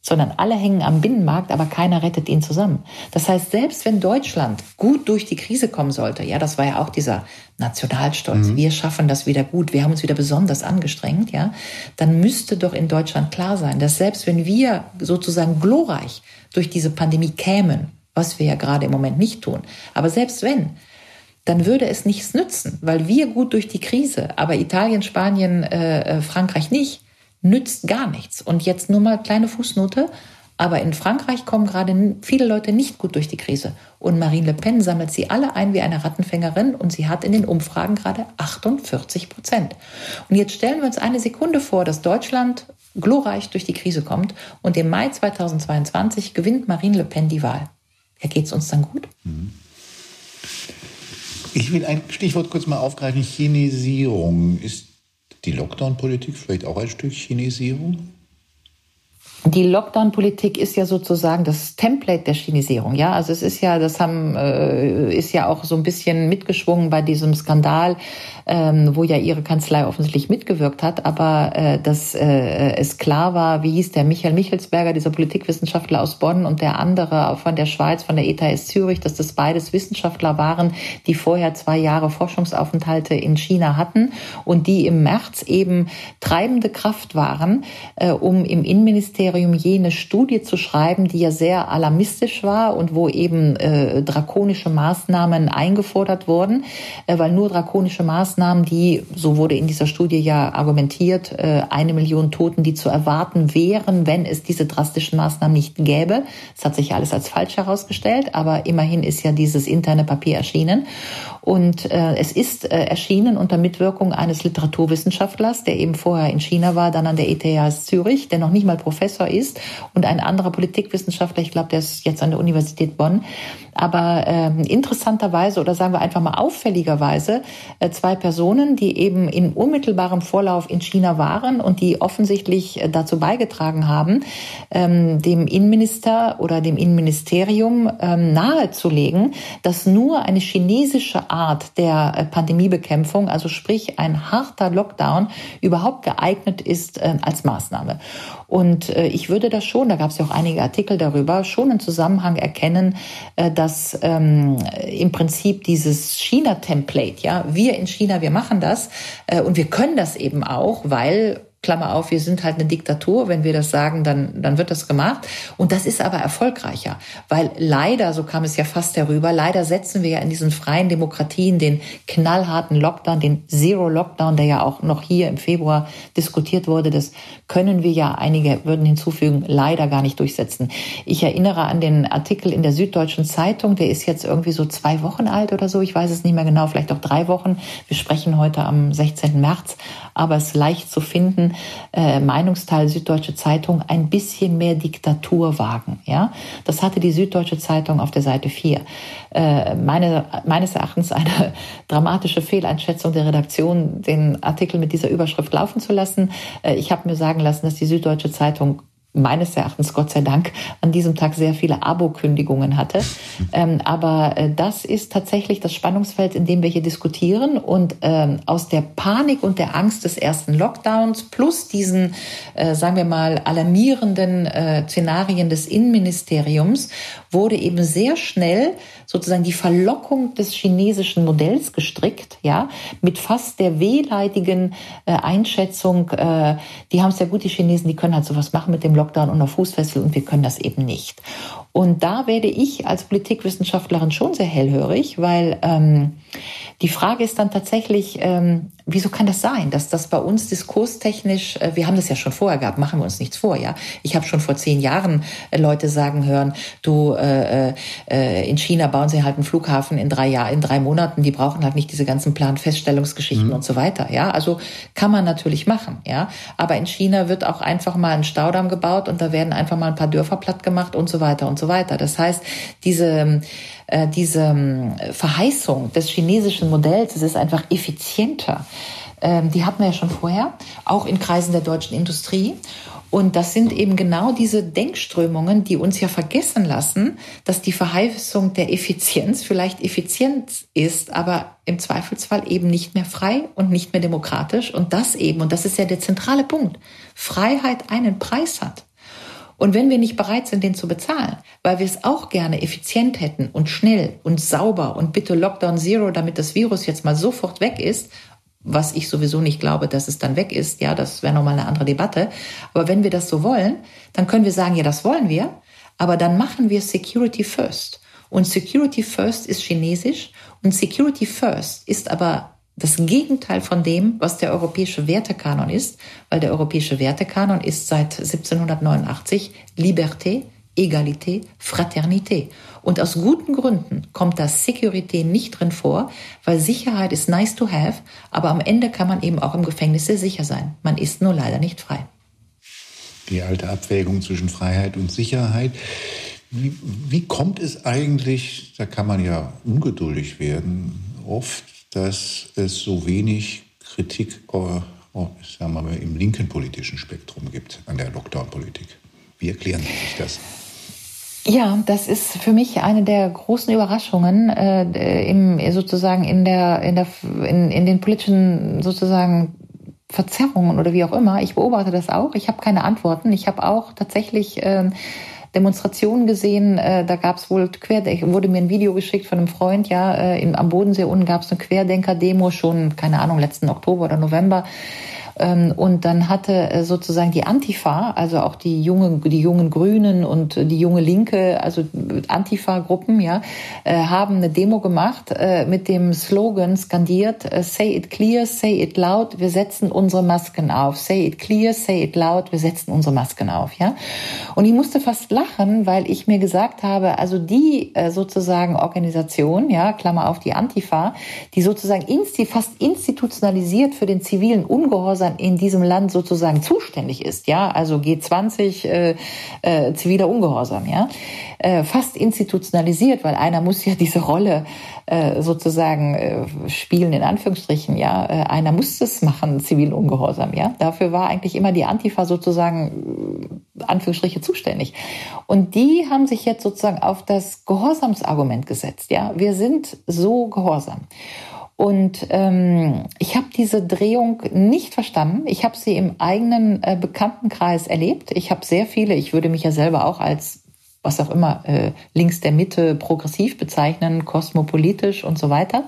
sondern alle hängen am Binnenmarkt, aber keiner rettet ihn zusammen. Das heißt, selbst wenn Deutschland gut durch die Krise kommen sollte, ja, das war ja auch dieser Nationalstolz, mhm. wir schaffen das wieder gut, wir haben uns wieder besonders angestrengt, ja, dann müsste doch in Deutschland klar sein, dass selbst wenn wir sozusagen glorreich durch diese Pandemie kämen, was wir ja gerade im Moment nicht tun, aber selbst wenn, dann würde es nichts nützen, weil wir gut durch die Krise, aber Italien, Spanien, äh, äh, Frankreich nicht, nützt gar nichts. Und jetzt nur mal kleine Fußnote. Aber in Frankreich kommen gerade viele Leute nicht gut durch die Krise. Und Marine Le Pen sammelt sie alle ein wie eine Rattenfängerin und sie hat in den Umfragen gerade 48 Prozent. Und jetzt stellen wir uns eine Sekunde vor, dass Deutschland glorreich durch die Krise kommt und im Mai 2022 gewinnt Marine Le Pen die Wahl. Ja, es uns dann gut? Mhm. Ich will ein Stichwort kurz mal aufgreifen. Chinesierung. Ist die Lockdown-Politik vielleicht auch ein Stück Chinesierung? Die Lockdown-Politik ist ja sozusagen das Template der Chinesierung. Ja, also es ist ja, das haben, äh, ist ja auch so ein bisschen mitgeschwungen bei diesem Skandal, ähm, wo ja ihre Kanzlei offensichtlich mitgewirkt hat, aber äh, dass äh, es klar war, wie hieß der Michael Michelsberger, dieser Politikwissenschaftler aus Bonn und der andere von der Schweiz, von der ETHS Zürich, dass das beides Wissenschaftler waren, die vorher zwei Jahre Forschungsaufenthalte in China hatten und die im März eben treibende Kraft waren, um im Innenministerium Ministerium jene Studie zu schreiben, die ja sehr alarmistisch war und wo eben äh, drakonische Maßnahmen eingefordert wurden, äh, weil nur drakonische Maßnahmen, die, so wurde in dieser Studie ja argumentiert, äh, eine Million Toten, die zu erwarten wären, wenn es diese drastischen Maßnahmen nicht gäbe. Es hat sich alles als falsch herausgestellt, aber immerhin ist ja dieses interne Papier erschienen. Und äh, es ist äh, erschienen unter Mitwirkung eines Literaturwissenschaftlers, der eben vorher in China war, dann an der ETH Zürich, der noch nicht mal Professor ist, und ein anderer Politikwissenschaftler, ich glaube, der ist jetzt an der Universität Bonn. Aber ähm, interessanterweise oder sagen wir einfach mal auffälligerweise äh, zwei Personen, die eben in unmittelbarem Vorlauf in China waren und die offensichtlich äh, dazu beigetragen haben, ähm, dem Innenminister oder dem Innenministerium ähm, nahezulegen, dass nur eine chinesische Art der äh, Pandemiebekämpfung, also sprich ein harter Lockdown, überhaupt geeignet ist äh, als Maßnahme. Und äh, ich würde das schon, da gab es ja auch einige Artikel darüber, schon einen Zusammenhang erkennen, äh, dass ähm, im Prinzip dieses China-Template, ja, wir in China, wir machen das äh, und wir können das eben auch, weil Klammer auf, wir sind halt eine Diktatur. Wenn wir das sagen, dann, dann wird das gemacht. Und das ist aber erfolgreicher, weil leider, so kam es ja fast herüber, leider setzen wir ja in diesen freien Demokratien den knallharten Lockdown, den Zero Lockdown, der ja auch noch hier im Februar diskutiert wurde. Das können wir ja, einige würden hinzufügen, leider gar nicht durchsetzen. Ich erinnere an den Artikel in der Süddeutschen Zeitung, der ist jetzt irgendwie so zwei Wochen alt oder so. Ich weiß es nicht mehr genau, vielleicht auch drei Wochen. Wir sprechen heute am 16. März, aber es leicht zu finden äh, Meinungsteil Süddeutsche Zeitung ein bisschen mehr Diktatur wagen. Ja, das hatte die Süddeutsche Zeitung auf der Seite 4. Äh, meine, meines Erachtens eine dramatische Fehleinschätzung der Redaktion, den Artikel mit dieser Überschrift laufen zu lassen. Äh, ich habe mir sagen lassen, dass die Süddeutsche Zeitung meines Erachtens Gott sei Dank an diesem Tag sehr viele Abo-Kündigungen hatte. Ähm, aber äh, das ist tatsächlich das Spannungsfeld, in dem wir hier diskutieren. Und ähm, aus der Panik und der Angst des ersten Lockdowns plus diesen, äh, sagen wir mal, alarmierenden äh, Szenarien des Innenministeriums wurde eben sehr schnell sozusagen die Verlockung des chinesischen Modells gestrickt, ja, mit fast der wehleidigen äh, Einschätzung, äh, die haben es ja gut, die Chinesen, die können halt sowas machen mit dem Lockdown und auf Fußfessel und wir können das eben nicht. Und da werde ich als Politikwissenschaftlerin schon sehr hellhörig, weil ähm, die Frage ist dann tatsächlich, ähm, wieso kann das sein, dass das bei uns diskurstechnisch, äh, wir haben das ja schon vorher gehabt, machen wir uns nichts vor, ja. Ich habe schon vor zehn Jahren äh, Leute sagen hören, du äh, äh, in China bauen sie halt einen Flughafen in drei Jahren, in drei Monaten, die brauchen halt nicht diese ganzen Planfeststellungsgeschichten mhm. und so weiter, ja. Also kann man natürlich machen, ja. Aber in China wird auch einfach mal ein Staudamm gebaut und da werden einfach mal ein paar Dörfer platt gemacht und so weiter und so weiter. Das heißt, diese äh, diese ähm, Verheißung des chinesischen Modells, es ist einfach effizienter, ähm, die hatten wir ja schon vorher, auch in Kreisen der deutschen Industrie. Und das sind eben genau diese Denkströmungen, die uns ja vergessen lassen, dass die Verheißung der Effizienz vielleicht effizient ist, aber im Zweifelsfall eben nicht mehr frei und nicht mehr demokratisch. Und das eben, und das ist ja der zentrale Punkt, Freiheit einen Preis hat. Und wenn wir nicht bereit sind, den zu bezahlen, weil wir es auch gerne effizient hätten und schnell und sauber und bitte Lockdown Zero, damit das Virus jetzt mal sofort weg ist, was ich sowieso nicht glaube, dass es dann weg ist, ja, das wäre nochmal eine andere Debatte. Aber wenn wir das so wollen, dann können wir sagen, ja, das wollen wir, aber dann machen wir Security First. Und Security First ist chinesisch und Security First ist aber das Gegenteil von dem, was der europäische Wertekanon ist, weil der europäische Wertekanon ist seit 1789 Liberté, Egalité, Fraternité. Und aus guten Gründen kommt da Security nicht drin vor, weil Sicherheit ist nice to have, aber am Ende kann man eben auch im Gefängnis sehr sicher sein. Man ist nur leider nicht frei. Die alte Abwägung zwischen Freiheit und Sicherheit. Wie, wie kommt es eigentlich, da kann man ja ungeduldig werden, oft dass es so wenig Kritik oh, sagen wir mal, im linken politischen Spektrum gibt an der Lockdown-Politik. Wie erklären Sie sich das? Ja, das ist für mich eine der großen Überraschungen äh, im, sozusagen in der, in der in, in den politischen sozusagen Verzerrungen oder wie auch immer. Ich beobachte das auch. Ich habe keine Antworten. Ich habe auch tatsächlich äh, Demonstrationen gesehen. Äh, da gab es wohl Querdenker, wurde mir ein Video geschickt von einem Freund, ja, äh, in, am Bodensee unten gab es eine Querdenker-Demo schon, keine Ahnung, letzten Oktober oder November. Ähm, und dann hatte äh, sozusagen die Antifa, also auch die junge, die jungen Grünen und die junge Linke, also Antifa-Gruppen, ja, äh, haben eine Demo gemacht äh, mit dem Slogan skandiert: Say it clear, say it loud. Wir setzen unsere Masken auf. Say it clear, say it loud. Wir setzen unsere Masken auf, ja. Und ich musste fast lachen, weil ich mir gesagt habe, also die sozusagen Organisation, ja, Klammer auf die Antifa, die sozusagen insti fast institutionalisiert für den zivilen Ungehorsam sozusagen in diesem Land sozusagen zuständig ist, ja, also G20, äh, äh, ziviler Ungehorsam, ja, äh, fast institutionalisiert, weil einer muss ja diese Rolle äh, sozusagen äh, spielen in Anführungsstrichen, ja, äh, einer muss es machen, zivilen Ungehorsam, ja. Dafür war eigentlich immer die Antifa sozusagen Anführungsstriche zuständig. Und die haben sich jetzt sozusagen auf das Gehorsamsargument gesetzt, ja. Wir sind so gehorsam. Und ähm, ich habe diese Drehung nicht verstanden. Ich habe sie im eigenen äh, Bekanntenkreis erlebt. Ich habe sehr viele, ich würde mich ja selber auch als was auch immer äh, links der Mitte progressiv bezeichnen, kosmopolitisch und so weiter.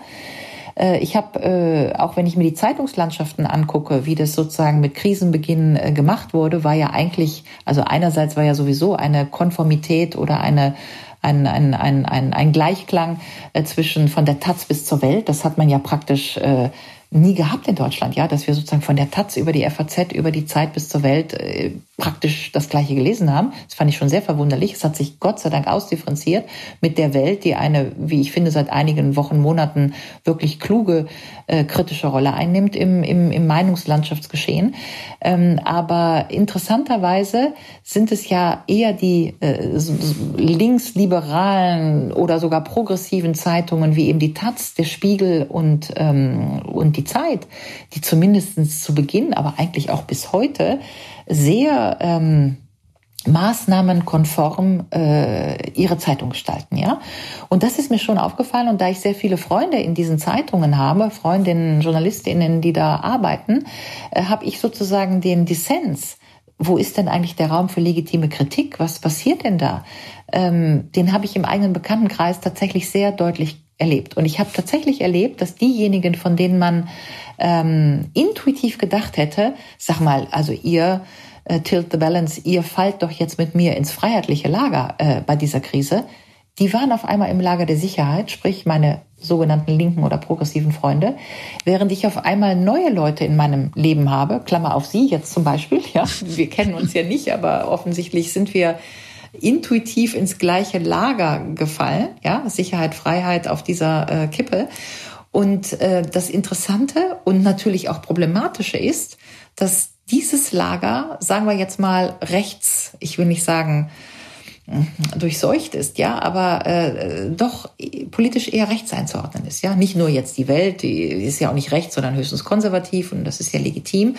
Äh, ich habe, äh, auch wenn ich mir die Zeitungslandschaften angucke, wie das sozusagen mit Krisenbeginn äh, gemacht wurde, war ja eigentlich, also einerseits war ja sowieso eine Konformität oder eine ein, ein, ein, ein, ein Gleichklang äh, zwischen von der Taz bis zur Welt. Das hat man ja praktisch äh, nie gehabt in Deutschland, ja, dass wir sozusagen von der Taz über die FAZ, über die Zeit bis zur Welt äh, praktisch das Gleiche gelesen haben. Das fand ich schon sehr verwunderlich. Es hat sich Gott sei Dank ausdifferenziert mit der Welt, die eine, wie ich finde, seit einigen Wochen, Monaten wirklich kluge, äh, kritische Rolle einnimmt im, im, im Meinungslandschaftsgeschehen. Ähm, aber interessanterweise sind es ja eher die äh, linksliberalen oder sogar progressiven Zeitungen wie eben die Taz, der Spiegel und, ähm, und die Zeit, die zumindest zu Beginn, aber eigentlich auch bis heute sehr ähm, maßnahmenkonform äh, ihre Zeitung gestalten, ja. Und das ist mir schon aufgefallen. Und da ich sehr viele Freunde in diesen Zeitungen habe, Freundinnen, Journalistinnen, die da arbeiten, äh, habe ich sozusagen den Dissens. Wo ist denn eigentlich der Raum für legitime Kritik? Was passiert denn da? Ähm, den habe ich im eigenen Bekanntenkreis tatsächlich sehr deutlich erlebt. Und ich habe tatsächlich erlebt, dass diejenigen, von denen man ähm, intuitiv gedacht hätte, sag mal, also ihr äh, Tilt the Balance, ihr fallt doch jetzt mit mir ins freiheitliche Lager äh, bei dieser Krise, die waren auf einmal im Lager der Sicherheit, sprich meine sogenannten linken oder progressiven Freunde, während ich auf einmal neue Leute in meinem Leben habe, Klammer auf Sie jetzt zum Beispiel, ja, wir kennen uns ja nicht, aber offensichtlich sind wir intuitiv ins gleiche Lager gefallen, ja, Sicherheit, Freiheit auf dieser äh, Kippe. Und äh, das Interessante und natürlich auch problematische ist, dass dieses Lager, sagen wir jetzt mal rechts, ich will nicht sagen durchseucht ist, ja, aber äh, doch politisch eher rechts einzuordnen ist, ja. Nicht nur jetzt die Welt, die ist ja auch nicht rechts, sondern höchstens konservativ und das ist ja legitim.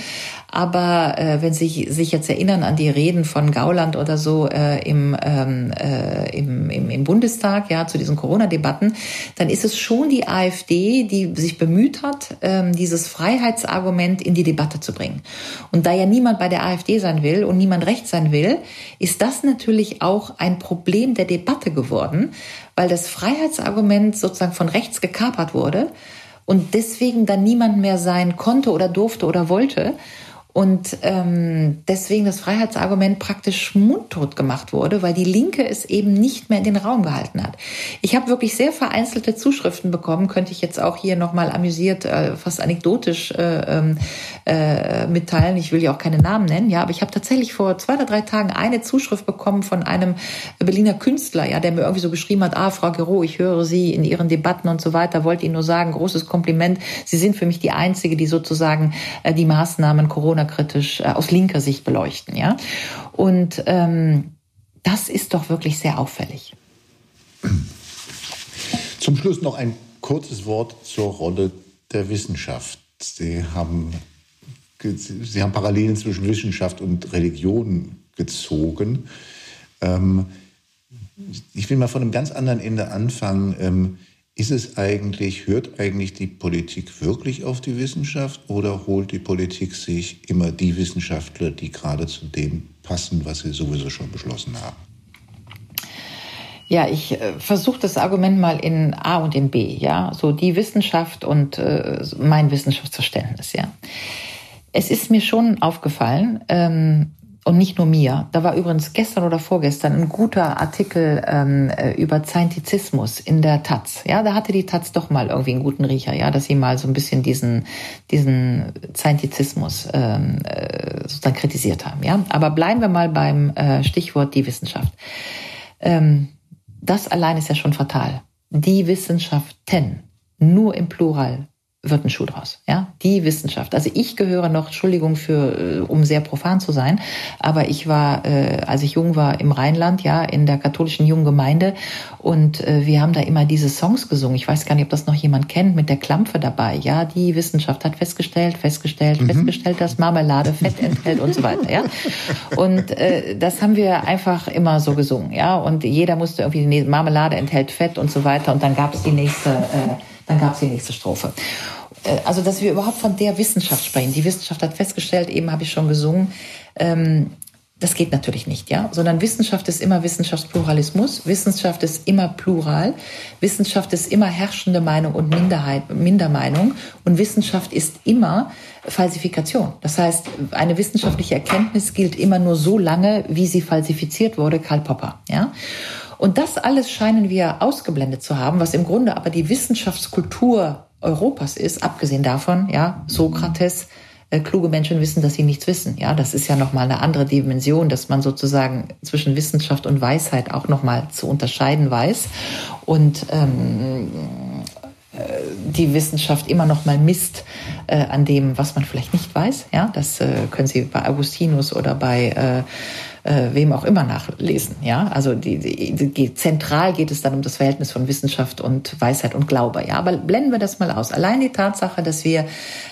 Aber äh, wenn Sie sich jetzt erinnern an die Reden von Gauland oder so äh, im, ähm, äh, im, im, im Bundestag, ja, zu diesen Corona-Debatten, dann ist es schon die AfD, die sich bemüht hat, ähm, dieses Freiheitsargument in die Debatte zu bringen. Und da ja niemand bei der AfD sein will und niemand rechts sein will, ist das natürlich auch ein Problem der Debatte geworden, weil das Freiheitsargument sozusagen von rechts gekapert wurde und deswegen dann niemand mehr sein konnte oder durfte oder wollte und ähm, deswegen das Freiheitsargument praktisch mundtot gemacht wurde, weil die Linke es eben nicht mehr in den Raum gehalten hat. Ich habe wirklich sehr vereinzelte Zuschriften bekommen, könnte ich jetzt auch hier nochmal amüsiert, äh, fast anekdotisch äh, ähm, äh, mitteilen. Ich will ja auch keine Namen nennen, ja, aber ich habe tatsächlich vor zwei oder drei Tagen eine Zuschrift bekommen von einem Berliner Künstler, ja, der mir irgendwie so geschrieben hat, ah, Frau Gero, ich höre Sie in Ihren Debatten und so weiter, wollte Ihnen nur sagen, großes Kompliment, Sie sind für mich die Einzige, die sozusagen äh, die Maßnahmen Corona kritisch äh, aus linker Sicht beleuchten. Ja? Und ähm, das ist doch wirklich sehr auffällig. Zum Schluss noch ein kurzes Wort zur Rolle der Wissenschaft. Sie haben, Sie haben Parallelen zwischen Wissenschaft und Religion gezogen. Ähm, ich will mal von einem ganz anderen Ende anfangen. Ähm, ist es eigentlich, hört eigentlich die Politik wirklich auf die Wissenschaft oder holt die Politik sich immer die Wissenschaftler, die gerade zu dem passen, was sie sowieso schon beschlossen haben? Ja, ich äh, versuche das Argument mal in A und in B, ja, so die Wissenschaft und äh, mein Wissenschaftsverständnis, ja. Es ist mir schon aufgefallen, ähm, und nicht nur mir. Da war übrigens gestern oder vorgestern ein guter Artikel ähm, äh, über Scientizismus in der Taz. Ja, da hatte die Taz doch mal irgendwie einen guten Riecher, ja, dass sie mal so ein bisschen diesen diesen Scientizismus ähm, äh, sozusagen kritisiert haben. Ja, aber bleiben wir mal beim äh, Stichwort die Wissenschaft. Ähm, das allein ist ja schon fatal. Die Wissenschaften, nur im Plural, wird ein Schuh draus. Ja, die Wissenschaft. Also ich gehöre noch, Entschuldigung für, äh, um sehr profan zu sein, aber ich war, äh, als ich jung war, im Rheinland, ja, in der katholischen jungen Gemeinde und äh, wir haben da immer diese Songs gesungen. Ich weiß gar nicht, ob das noch jemand kennt mit der Klampfe dabei. Ja, die Wissenschaft hat festgestellt, festgestellt, mhm. festgestellt, dass Marmelade Fett enthält und so weiter. Ja, und äh, das haben wir einfach immer so gesungen. Ja, und jeder musste irgendwie die Marmelade enthält Fett und so weiter. Und dann gab es die nächste. Äh, dann gab es die nächste Strophe. Äh, also, dass wir überhaupt von der Wissenschaft sprechen. Die Wissenschaft hat festgestellt, eben habe ich schon gesungen, ähm, das geht natürlich nicht, ja, sondern Wissenschaft ist immer Wissenschaftspluralismus, Wissenschaft ist immer plural, Wissenschaft ist immer herrschende Meinung und Minderheit, Mindermeinung und Wissenschaft ist immer Falsifikation. Das heißt, eine wissenschaftliche Erkenntnis gilt immer nur so lange, wie sie falsifiziert wurde, Karl Popper, ja. Und das alles scheinen wir ausgeblendet zu haben, was im Grunde aber die Wissenschaftskultur Europas ist, abgesehen davon, ja, Sokrates, äh, kluge Menschen wissen, dass sie nichts wissen. Ja, das ist ja nochmal eine andere Dimension, dass man sozusagen zwischen Wissenschaft und Weisheit auch nochmal zu unterscheiden weiß. Und ähm, äh, die Wissenschaft immer noch mal misst äh, an dem, was man vielleicht nicht weiß. Ja, das äh, können Sie bei Augustinus oder bei äh, äh, wem auch immer nachlesen. Ja, also die, die, die, zentral geht es dann um das Verhältnis von Wissenschaft und Weisheit und Glaube. Ja, aber blenden wir das mal aus. Allein die Tatsache, dass wir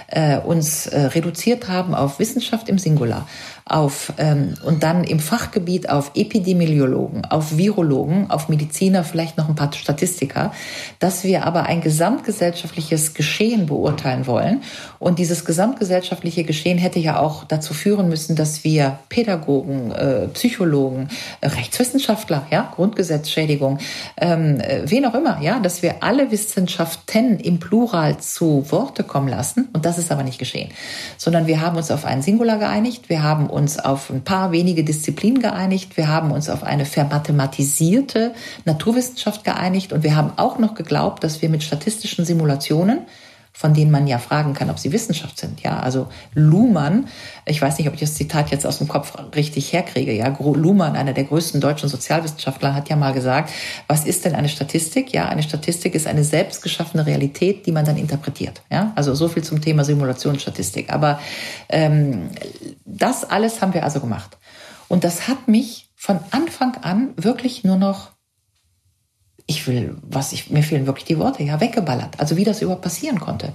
äh, uns äh, reduziert haben auf Wissenschaft im Singular, auf ähm, und dann im Fachgebiet auf Epidemiologen, auf Virologen, auf Mediziner, vielleicht noch ein paar Statistiker, dass wir aber ein gesamtgesellschaftliches Geschehen beurteilen wollen. Und dieses gesamtgesellschaftliche Geschehen hätte ja auch dazu führen müssen, dass wir Pädagogen, äh, Psychologen, äh, Rechtswissenschaftler, ja, Grundgesetzschädigung, ähm, äh, wen auch immer, ja, dass wir alle Wissenschaften im Plural zu Worte kommen lassen. Und das ist aber nicht geschehen, sondern wir haben uns auf einen Singular geeinigt. Wir haben uns auf ein paar wenige Disziplinen geeinigt. Wir haben uns auf eine vermathematisierte Naturwissenschaft geeinigt. Und wir haben auch noch geglaubt, dass wir mit statistischen Simulationen von denen man ja fragen kann, ob sie Wissenschaft sind. Ja, also Luhmann, ich weiß nicht, ob ich das Zitat jetzt aus dem Kopf richtig herkriege. Ja, Luhmann, einer der größten deutschen Sozialwissenschaftler, hat ja mal gesagt, was ist denn eine Statistik? Ja, eine Statistik ist eine selbstgeschaffene Realität, die man dann interpretiert. Ja, also so viel zum Thema Simulationsstatistik. Aber ähm, das alles haben wir also gemacht. Und das hat mich von Anfang an wirklich nur noch ich will, was ich, mir fehlen wirklich die Worte, ja, weggeballert. Also wie das überhaupt passieren konnte.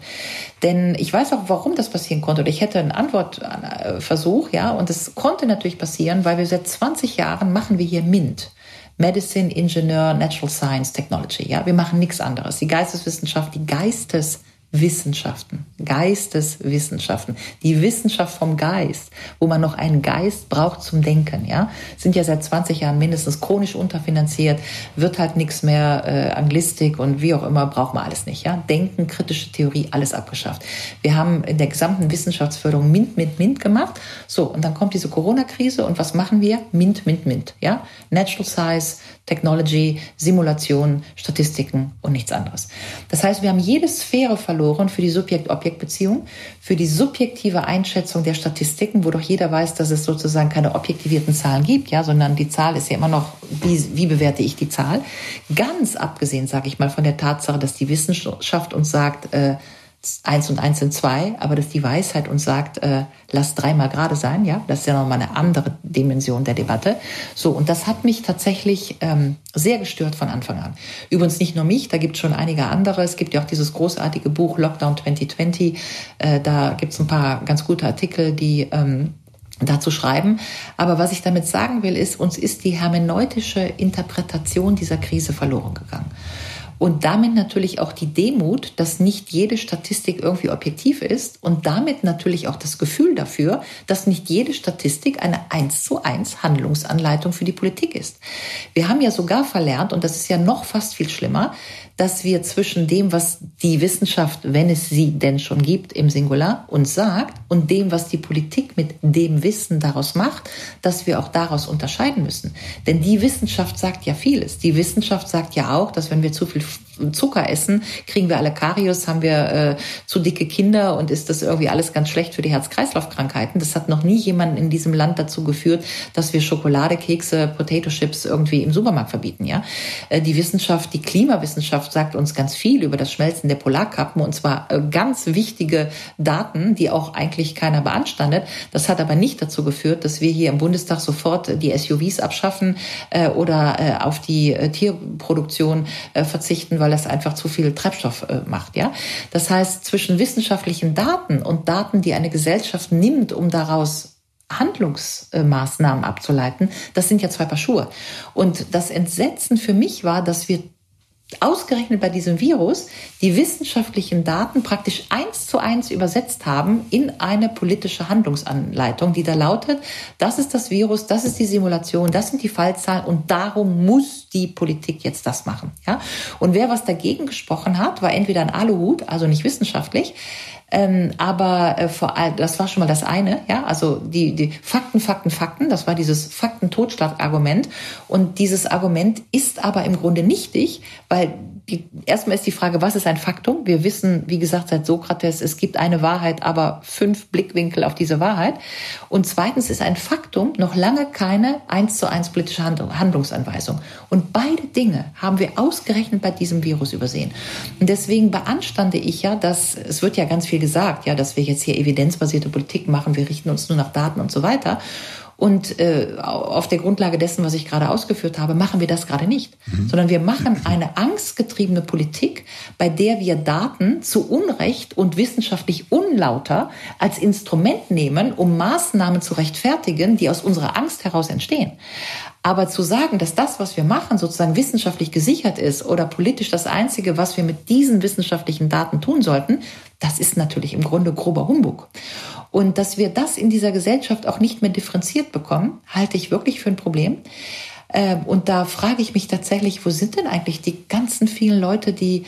Denn ich weiß auch, warum das passieren konnte. Und ich hätte einen Antwortversuch, ja, und es konnte natürlich passieren, weil wir seit 20 Jahren machen wir hier MINT. Medicine, Ingenieur, Natural Science, Technology. Ja, wir machen nichts anderes. Die Geisteswissenschaft, die Geistes Wissenschaften, Geisteswissenschaften, die Wissenschaft vom Geist, wo man noch einen Geist braucht zum Denken, ja, sind ja seit 20 Jahren mindestens chronisch unterfinanziert, wird halt nichts mehr, äh, Anglistik und wie auch immer, braucht man alles nicht, ja. Denken, kritische Theorie, alles abgeschafft. Wir haben in der gesamten Wissenschaftsförderung Mint, Mint, Mint gemacht. So, und dann kommt diese Corona-Krise und was machen wir? Mint, Mint, Mint, ja. Natural Size, Technology, Simulation, Statistiken und nichts anderes. Das heißt, wir haben jede Sphäre verloren für die Subjekt-Objekt-Beziehung, für die subjektive Einschätzung der Statistiken, wo doch jeder weiß, dass es sozusagen keine objektivierten Zahlen gibt, ja, sondern die Zahl ist ja immer noch, wie, wie bewerte ich die Zahl? Ganz abgesehen, sage ich mal, von der Tatsache, dass die Wissenschaft uns sagt, äh, eins und eins sind zwei, aber dass die Weisheit uns sagt, äh, lass dreimal gerade sein, ja, das ist ja nochmal eine andere Dimension der Debatte. So, und das hat mich tatsächlich ähm, sehr gestört von Anfang an. Übrigens nicht nur mich, da gibt es schon einige andere. Es gibt ja auch dieses großartige Buch Lockdown 2020, äh, da gibt es ein paar ganz gute Artikel, die ähm, dazu schreiben. Aber was ich damit sagen will, ist, uns ist die hermeneutische Interpretation dieser Krise verloren gegangen. Und damit natürlich auch die Demut, dass nicht jede Statistik irgendwie objektiv ist und damit natürlich auch das Gefühl dafür, dass nicht jede Statistik eine eins zu eins Handlungsanleitung für die Politik ist. Wir haben ja sogar verlernt, und das ist ja noch fast viel schlimmer, dass wir zwischen dem, was die Wissenschaft, wenn es sie denn schon gibt, im Singular uns sagt und dem, was die Politik mit dem Wissen daraus macht, dass wir auch daraus unterscheiden müssen. Denn die Wissenschaft sagt ja vieles. Die Wissenschaft sagt ja auch, dass wenn wir zu viel Zucker essen, kriegen wir alle Karius, haben wir äh, zu dicke Kinder und ist das irgendwie alles ganz schlecht für die Herz-Kreislauf-Krankheiten. Das hat noch nie jemanden in diesem Land dazu geführt, dass wir Schokolade, Kekse, Potato Chips irgendwie im Supermarkt verbieten. Ja, äh, Die Wissenschaft, die Klimawissenschaft Wissenschaft sagt uns ganz viel über das Schmelzen der Polarkappen und zwar äh, ganz wichtige Daten, die auch eigentlich keiner beanstandet. Das hat aber nicht dazu geführt, dass wir hier im Bundestag sofort die SUVs abschaffen äh, oder äh, auf die Tierproduktion verzichten, weil das einfach zu viel Treibstoff macht. Ja, das heißt zwischen wissenschaftlichen Daten und Daten, die eine Gesellschaft nimmt, um daraus Handlungsmaßnahmen abzuleiten, das sind ja zwei Paar Schuhe. Und das Entsetzen für mich war, dass wir ausgerechnet bei diesem Virus die wissenschaftlichen Daten praktisch eins zu eins übersetzt haben in eine politische Handlungsanleitung, die da lautet, das ist das Virus, das ist die Simulation, das sind die Fallzahlen und darum die Politik jetzt das machen. Ja? Und wer was dagegen gesprochen hat, war entweder ein Aluhut, also nicht wissenschaftlich, ähm, aber äh, vor allem, das war schon mal das eine, ja, also die, die Fakten, Fakten, Fakten, das war dieses Fakten-Totschlag-Argument. Und dieses Argument ist aber im Grunde nichtig, weil die, erstmal ist die Frage, was ist ein Faktum? Wir wissen, wie gesagt, seit Sokrates, es gibt eine Wahrheit, aber fünf Blickwinkel auf diese Wahrheit. Und zweitens ist ein Faktum noch lange keine eins zu eins politische Handlungsanweisung. Und beide Dinge haben wir ausgerechnet bei diesem Virus übersehen. Und deswegen beanstande ich ja, dass, es wird ja ganz viel gesagt, ja, dass wir jetzt hier evidenzbasierte Politik machen, wir richten uns nur nach Daten und so weiter. Und äh, auf der Grundlage dessen, was ich gerade ausgeführt habe, machen wir das gerade nicht, mhm. sondern wir machen eine angstgetriebene Politik, bei der wir Daten zu Unrecht und wissenschaftlich unlauter als Instrument nehmen, um Maßnahmen zu rechtfertigen, die aus unserer Angst heraus entstehen. Aber zu sagen, dass das, was wir machen, sozusagen wissenschaftlich gesichert ist oder politisch das Einzige, was wir mit diesen wissenschaftlichen Daten tun sollten, das ist natürlich im Grunde grober Humbug. Und dass wir das in dieser Gesellschaft auch nicht mehr differenziert bekommen, halte ich wirklich für ein Problem. Ähm, und da frage ich mich tatsächlich, wo sind denn eigentlich die ganzen vielen Leute, die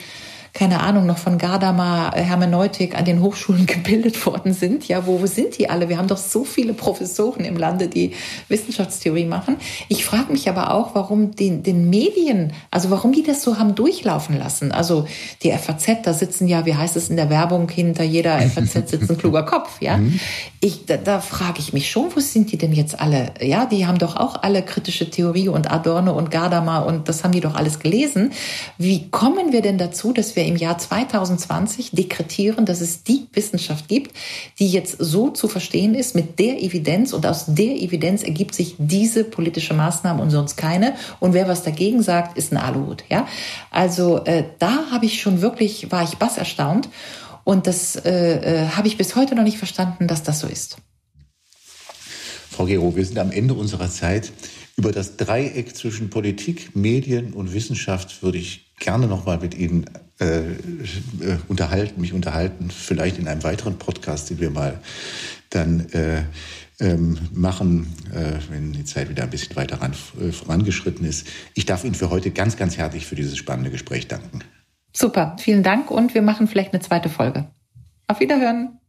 keine Ahnung, noch von Gadamer äh, Hermeneutik an den Hochschulen gebildet worden sind. Ja, wo, wo sind die alle? Wir haben doch so viele Professoren im Lande, die Wissenschaftstheorie machen. Ich frage mich aber auch, warum den, den Medien, also warum die das so haben durchlaufen lassen. Also die FAZ, da sitzen ja, wie heißt es in der Werbung, hinter jeder FAZ sitzt ein kluger Kopf. Ja, mhm. ich, da, da frage ich mich schon, wo sind die denn jetzt alle? Ja, die haben doch auch alle kritische Theorie und Adorno und Gadamer und das haben die doch alles gelesen. Wie kommen wir denn dazu, dass wir wir im Jahr 2020 dekretieren, dass es die Wissenschaft gibt, die jetzt so zu verstehen ist mit der Evidenz und aus der Evidenz ergibt sich diese politische Maßnahme und sonst keine. Und wer was dagegen sagt, ist ein Aluhut. Ja, also äh, da habe ich schon wirklich war ich bass erstaunt und das äh, äh, habe ich bis heute noch nicht verstanden, dass das so ist. Frau Gero, wir sind am Ende unserer Zeit. Über das Dreieck zwischen Politik, Medien und Wissenschaft würde ich gerne noch mal mit Ihnen äh, äh, unterhalten, mich unterhalten, vielleicht in einem weiteren Podcast, den wir mal dann äh, ähm, machen, äh, wenn die Zeit wieder ein bisschen weiter ran, äh, vorangeschritten ist. Ich darf Ihnen für heute ganz, ganz herzlich für dieses spannende Gespräch danken. Super, vielen Dank und wir machen vielleicht eine zweite Folge. Auf Wiederhören.